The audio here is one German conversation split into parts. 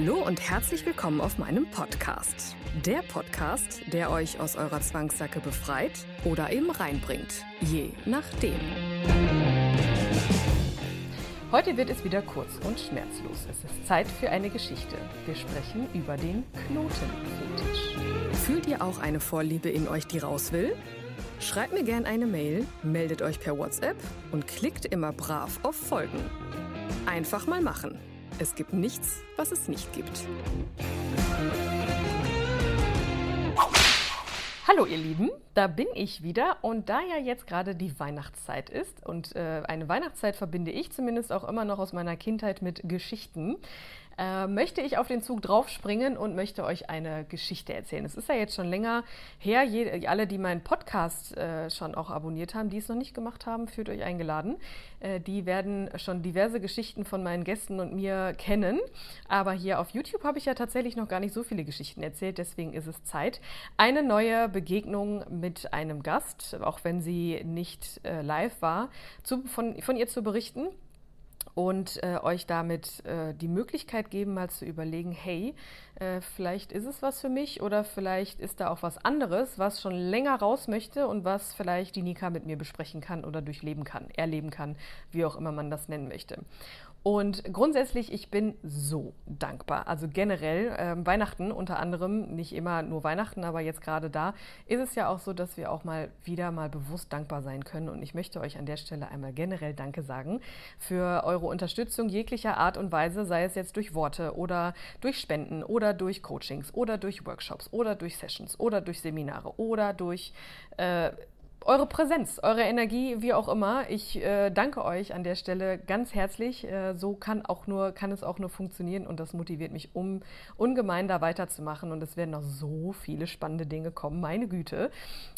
Hallo und herzlich willkommen auf meinem Podcast. Der Podcast, der euch aus eurer Zwangssacke befreit oder eben reinbringt. Je nachdem. Heute wird es wieder kurz und schmerzlos. Es ist Zeit für eine Geschichte. Wir sprechen über den Knotenfetisch. Fühlt ihr auch eine Vorliebe in euch, die raus will? Schreibt mir gerne eine Mail, meldet euch per WhatsApp und klickt immer brav auf Folgen. Einfach mal machen. Es gibt nichts, was es nicht gibt. Hallo ihr Lieben, da bin ich wieder und da ja jetzt gerade die Weihnachtszeit ist und äh, eine Weihnachtszeit verbinde ich zumindest auch immer noch aus meiner Kindheit mit Geschichten, äh, möchte ich auf den Zug draufspringen und möchte euch eine Geschichte erzählen. Es ist ja jetzt schon länger her. Je, alle, die meinen Podcast äh, schon auch abonniert haben, die es noch nicht gemacht haben, fühlt euch eingeladen. Äh, die werden schon diverse Geschichten von meinen Gästen und mir kennen. Aber hier auf YouTube habe ich ja tatsächlich noch gar nicht so viele Geschichten erzählt. Deswegen ist es Zeit, eine neue Begegnung mit einem Gast, auch wenn sie nicht äh, live war, zu, von, von ihr zu berichten und äh, euch damit äh, die Möglichkeit geben, mal zu überlegen, hey, äh, vielleicht ist es was für mich oder vielleicht ist da auch was anderes, was schon länger raus möchte und was vielleicht die Nika mit mir besprechen kann oder durchleben kann, erleben kann, wie auch immer man das nennen möchte. Und grundsätzlich, ich bin so dankbar. Also generell, äh, Weihnachten unter anderem, nicht immer nur Weihnachten, aber jetzt gerade da, ist es ja auch so, dass wir auch mal wieder mal bewusst dankbar sein können. Und ich möchte euch an der Stelle einmal generell Danke sagen für eure Unterstützung jeglicher Art und Weise, sei es jetzt durch Worte oder durch Spenden oder durch Coachings oder durch Workshops oder durch Sessions oder durch Seminare oder durch äh, eure Präsenz, eure Energie, wie auch immer. Ich äh, danke euch an der Stelle ganz herzlich. Äh, so kann, auch nur, kann es auch nur funktionieren und das motiviert mich um, ungemein da weiterzumachen. Und es werden noch so viele spannende Dinge kommen, meine Güte.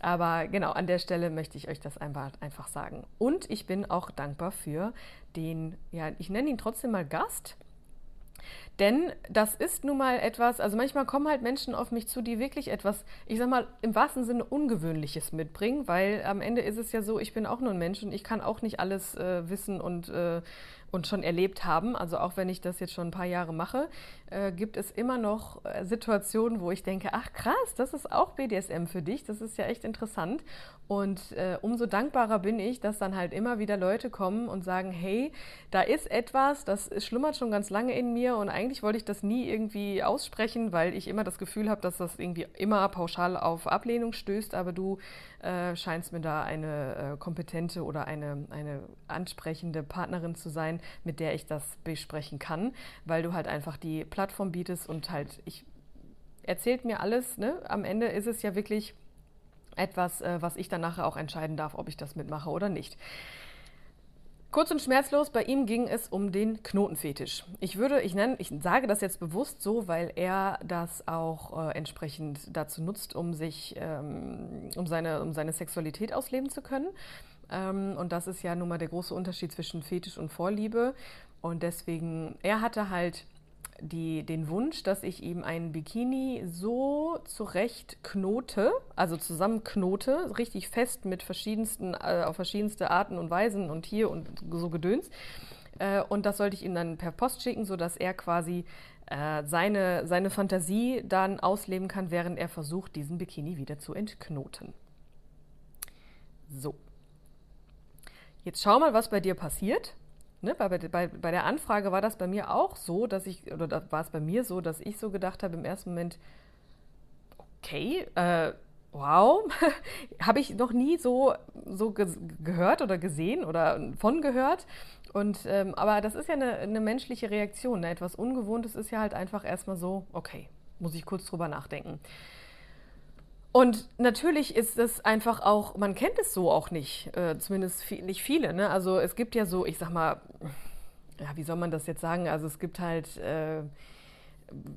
Aber genau, an der Stelle möchte ich euch das einfach, einfach sagen. Und ich bin auch dankbar für den, ja, ich nenne ihn trotzdem mal Gast. Denn das ist nun mal etwas, also manchmal kommen halt Menschen auf mich zu, die wirklich etwas, ich sag mal, im wahrsten Sinne Ungewöhnliches mitbringen, weil am Ende ist es ja so, ich bin auch nur ein Mensch und ich kann auch nicht alles äh, wissen und äh, und schon erlebt haben, also auch wenn ich das jetzt schon ein paar Jahre mache, äh, gibt es immer noch äh, Situationen, wo ich denke, ach krass, das ist auch BDSM für dich, das ist ja echt interessant. Und äh, umso dankbarer bin ich, dass dann halt immer wieder Leute kommen und sagen, hey, da ist etwas, das schlummert schon ganz lange in mir und eigentlich wollte ich das nie irgendwie aussprechen, weil ich immer das Gefühl habe, dass das irgendwie immer pauschal auf Ablehnung stößt, aber du äh, scheinst mir da eine äh, kompetente oder eine, eine ansprechende Partnerin zu sein, mit der ich das besprechen kann, weil du halt einfach die Plattform bietest und halt, ich erzählt mir alles, ne? Am Ende ist es ja wirklich etwas, äh, was ich dann nachher auch entscheiden darf, ob ich das mitmache oder nicht. Kurz und schmerzlos, bei ihm ging es um den Knotenfetisch. Ich würde, ich nenne, ich sage das jetzt bewusst so, weil er das auch äh, entsprechend dazu nutzt, um sich, ähm, um seine, um seine Sexualität ausleben zu können. Ähm, und das ist ja nun mal der große Unterschied zwischen Fetisch und Vorliebe. Und deswegen, er hatte halt die, den Wunsch, dass ich ihm einen Bikini so zurecht knote, also zusammenknote, richtig fest mit verschiedensten, äh, auf verschiedenste Arten und Weisen und hier und so Gedöns. Äh, und das sollte ich ihm dann per Post schicken, sodass er quasi äh, seine, seine Fantasie dann ausleben kann, während er versucht, diesen Bikini wieder zu entknoten. So. Jetzt schau mal, was bei dir passiert. Ne, bei, bei, bei der Anfrage war das bei mir auch so, dass ich, oder da war es bei mir so, dass ich so gedacht habe im ersten Moment, okay, äh, wow, habe ich noch nie so, so ge gehört oder gesehen oder von gehört. Und, ähm, aber das ist ja eine, eine menschliche Reaktion. Ne? Etwas Ungewohntes ist ja halt einfach erstmal so, okay, muss ich kurz drüber nachdenken. Und natürlich ist es einfach auch, man kennt es so auch nicht, äh, zumindest viel, nicht viele. Ne? Also es gibt ja so, ich sag mal, ja, wie soll man das jetzt sagen? Also es gibt halt äh,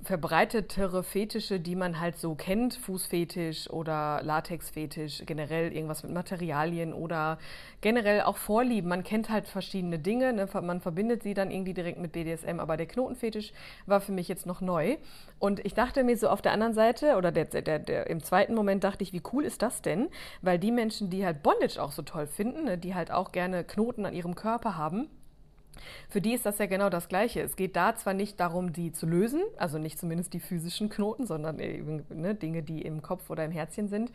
verbreitetere Fetische, die man halt so kennt, Fußfetisch oder Latexfetisch, generell irgendwas mit Materialien oder generell auch Vorlieben. Man kennt halt verschiedene Dinge, ne? man verbindet sie dann irgendwie direkt mit BDSM, aber der Knotenfetisch war für mich jetzt noch neu. Und ich dachte mir so auf der anderen Seite, oder der, der, der, im zweiten Moment dachte ich, wie cool ist das denn? Weil die Menschen, die halt Bondage auch so toll finden, ne? die halt auch gerne Knoten an ihrem Körper haben, für die ist das ja genau das Gleiche. Es geht da zwar nicht darum, die zu lösen, also nicht zumindest die physischen Knoten, sondern eben ne, Dinge, die im Kopf oder im Herzchen sind.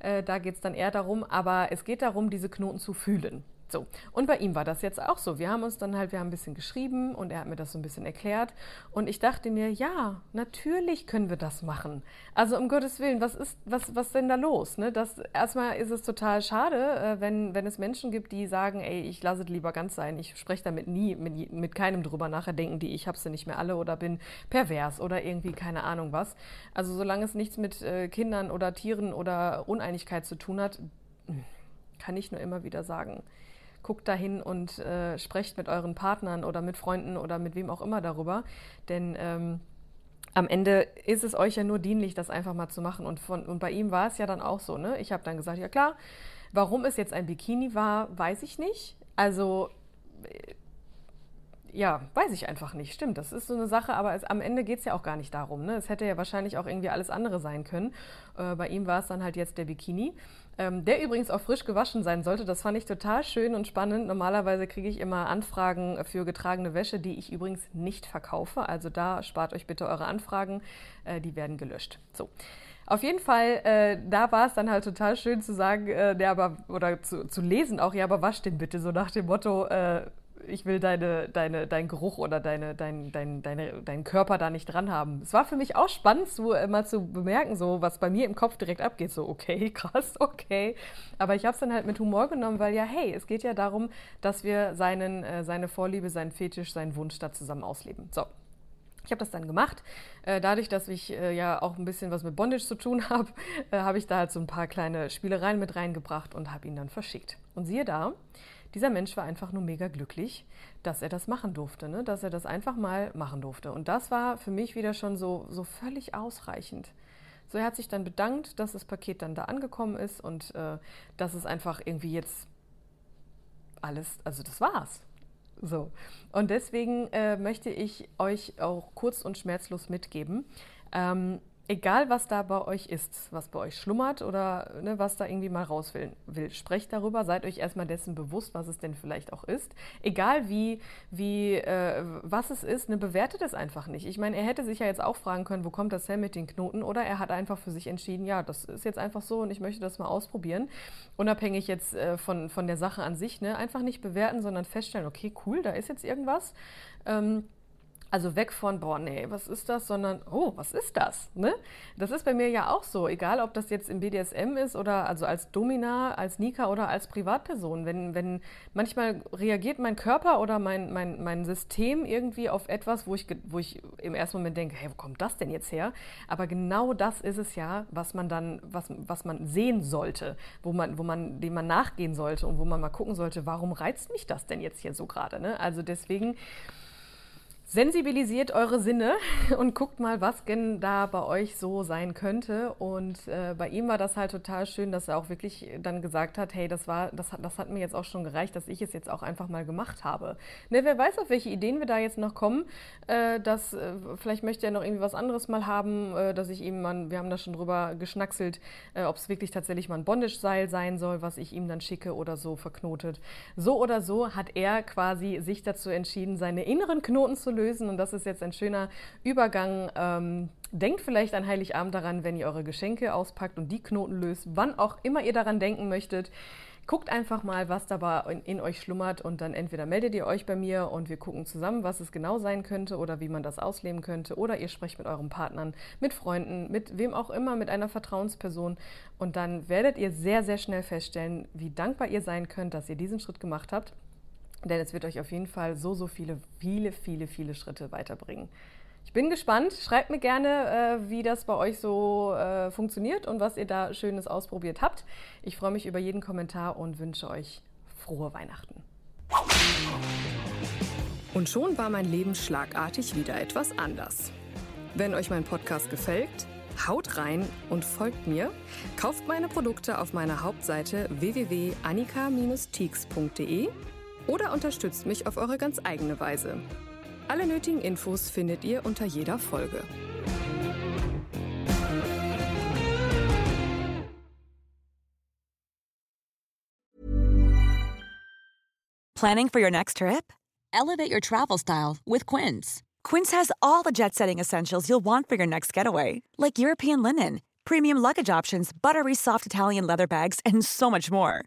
Äh, da geht es dann eher darum, aber es geht darum, diese Knoten zu fühlen. So, und bei ihm war das jetzt auch so. Wir haben uns dann halt, wir haben ein bisschen geschrieben und er hat mir das so ein bisschen erklärt. Und ich dachte mir, ja, natürlich können wir das machen. Also um Gottes Willen, was ist, was, was denn da los? Ne? Das, erstmal ist es total schade, äh, wenn, wenn es Menschen gibt, die sagen, ey, ich lasse es lieber ganz sein. Ich spreche damit nie mit, mit keinem drüber nachher, denken die, ich habe sie nicht mehr alle oder bin pervers oder irgendwie keine Ahnung was. Also solange es nichts mit äh, Kindern oder Tieren oder Uneinigkeit zu tun hat, kann ich nur immer wieder sagen, guckt dahin und äh, sprecht mit euren Partnern oder mit Freunden oder mit wem auch immer darüber. Denn ähm, am Ende ist es euch ja nur dienlich, das einfach mal zu machen. Und, von, und bei ihm war es ja dann auch so. Ne? Ich habe dann gesagt, ja klar, warum es jetzt ein Bikini war, weiß ich nicht. Also äh, ja, weiß ich einfach nicht. Stimmt, das ist so eine Sache, aber es, am Ende geht es ja auch gar nicht darum. Ne? Es hätte ja wahrscheinlich auch irgendwie alles andere sein können. Äh, bei ihm war es dann halt jetzt der Bikini ähm, der übrigens auch frisch gewaschen sein sollte. Das fand ich total schön und spannend. Normalerweise kriege ich immer Anfragen für getragene Wäsche, die ich übrigens nicht verkaufe. Also da spart euch bitte eure Anfragen, äh, die werden gelöscht. So. Auf jeden Fall, äh, da war es dann halt total schön zu sagen, äh, ja, aber, oder zu, zu lesen auch, ja, aber wasch den bitte, so nach dem Motto, äh, ich will deine, deine, deinen Geruch oder deine, dein, dein, deine, deinen Körper da nicht dran haben. Es war für mich auch spannend, so äh, mal zu bemerken, so was bei mir im Kopf direkt abgeht. So, okay, krass, okay. Aber ich habe es dann halt mit Humor genommen, weil ja, hey, es geht ja darum, dass wir seinen, äh, seine Vorliebe, seinen Fetisch, seinen Wunsch da zusammen ausleben. So. Ich habe das dann gemacht. Äh, dadurch, dass ich äh, ja auch ein bisschen was mit Bondage zu tun habe, äh, habe ich da halt so ein paar kleine Spielereien mit reingebracht und habe ihn dann verschickt. Und siehe da, dieser Mensch war einfach nur mega glücklich, dass er das machen durfte, ne? dass er das einfach mal machen durfte. Und das war für mich wieder schon so, so völlig ausreichend. So, er hat sich dann bedankt, dass das Paket dann da angekommen ist und äh, dass es einfach irgendwie jetzt alles, also das war's. So. Und deswegen äh, möchte ich euch auch kurz und schmerzlos mitgeben. Ähm, egal was da bei euch ist, was bei euch schlummert oder ne, was da irgendwie mal raus will, will, sprecht darüber, seid euch erstmal dessen bewusst, was es denn vielleicht auch ist. Egal wie, wie äh, was es ist, ne, bewertet es einfach nicht. Ich meine, er hätte sich ja jetzt auch fragen können, wo kommt das her mit den Knoten oder er hat einfach für sich entschieden, ja, das ist jetzt einfach so und ich möchte das mal ausprobieren. Unabhängig jetzt äh, von, von der Sache an sich, ne, einfach nicht bewerten, sondern feststellen, okay, cool, da ist jetzt irgendwas. Ähm, also weg von, boah, nee, was ist das, sondern, oh, was ist das? Ne? Das ist bei mir ja auch so, egal ob das jetzt im BDSM ist oder also als Domina, als Nika oder als Privatperson. Wenn, wenn manchmal reagiert mein Körper oder mein, mein, mein System irgendwie auf etwas, wo ich, wo ich im ersten Moment denke, hey, wo kommt das denn jetzt her? Aber genau das ist es ja, was man dann, was, was man sehen sollte, wo man, wo man, dem man nachgehen sollte und wo man mal gucken sollte, warum reizt mich das denn jetzt hier so gerade? Ne? Also deswegen sensibilisiert eure Sinne und guckt mal, was denn da bei euch so sein könnte. Und äh, bei ihm war das halt total schön, dass er auch wirklich dann gesagt hat, hey, das war, das, das hat mir jetzt auch schon gereicht, dass ich es jetzt auch einfach mal gemacht habe. Ne, wer weiß, auf welche Ideen wir da jetzt noch kommen. Äh, dass, äh, vielleicht möchte er noch irgendwie was anderes mal haben, äh, dass ich ihm mal, wir haben da schon drüber geschnackselt, äh, ob es wirklich tatsächlich mal ein Bondage-Seil sein soll, was ich ihm dann schicke oder so verknotet. So oder so hat er quasi sich dazu entschieden, seine inneren Knoten zu lösen. Und das ist jetzt ein schöner Übergang. Ähm, denkt vielleicht an Heiligabend daran, wenn ihr eure Geschenke auspackt und die Knoten löst, wann auch immer ihr daran denken möchtet. Guckt einfach mal, was dabei in, in, euch schlummert und dann entweder meldet ihr euch bei mir und wir gucken zusammen, was es genau sein könnte oder wie man das ausleben könnte oder ihr sprecht mit euren Partnern, mit Freunden, mit wem auch immer, mit einer Vertrauensperson und dann werdet ihr sehr, sehr schnell feststellen, wie dankbar ihr sein könnt, dass ihr diesen Schritt gemacht habt denn es wird euch auf jeden Fall so, so viele, viele, viele, viele Schritte weiterbringen. Ich bin gespannt. Schreibt mir gerne, äh, wie das bei euch so äh, funktioniert und was ihr da Schönes ausprobiert habt. Ich freue mich über jeden Kommentar und wünsche euch frohe Weihnachten. Und schon war mein Leben schlagartig wieder etwas anders. Wenn euch mein Podcast gefällt, haut rein und folgt mir. Kauft meine Produkte auf meiner Hauptseite www.annika-teaks.de oder unterstützt mich auf eure ganz eigene Weise. Alle nötigen Infos findet ihr unter jeder Folge. Planning for your next trip? Elevate your travel style with Quince. Quince has all the jet setting essentials you'll want for your next getaway, like European linen, premium luggage options, buttery soft Italian leather bags, and so much more.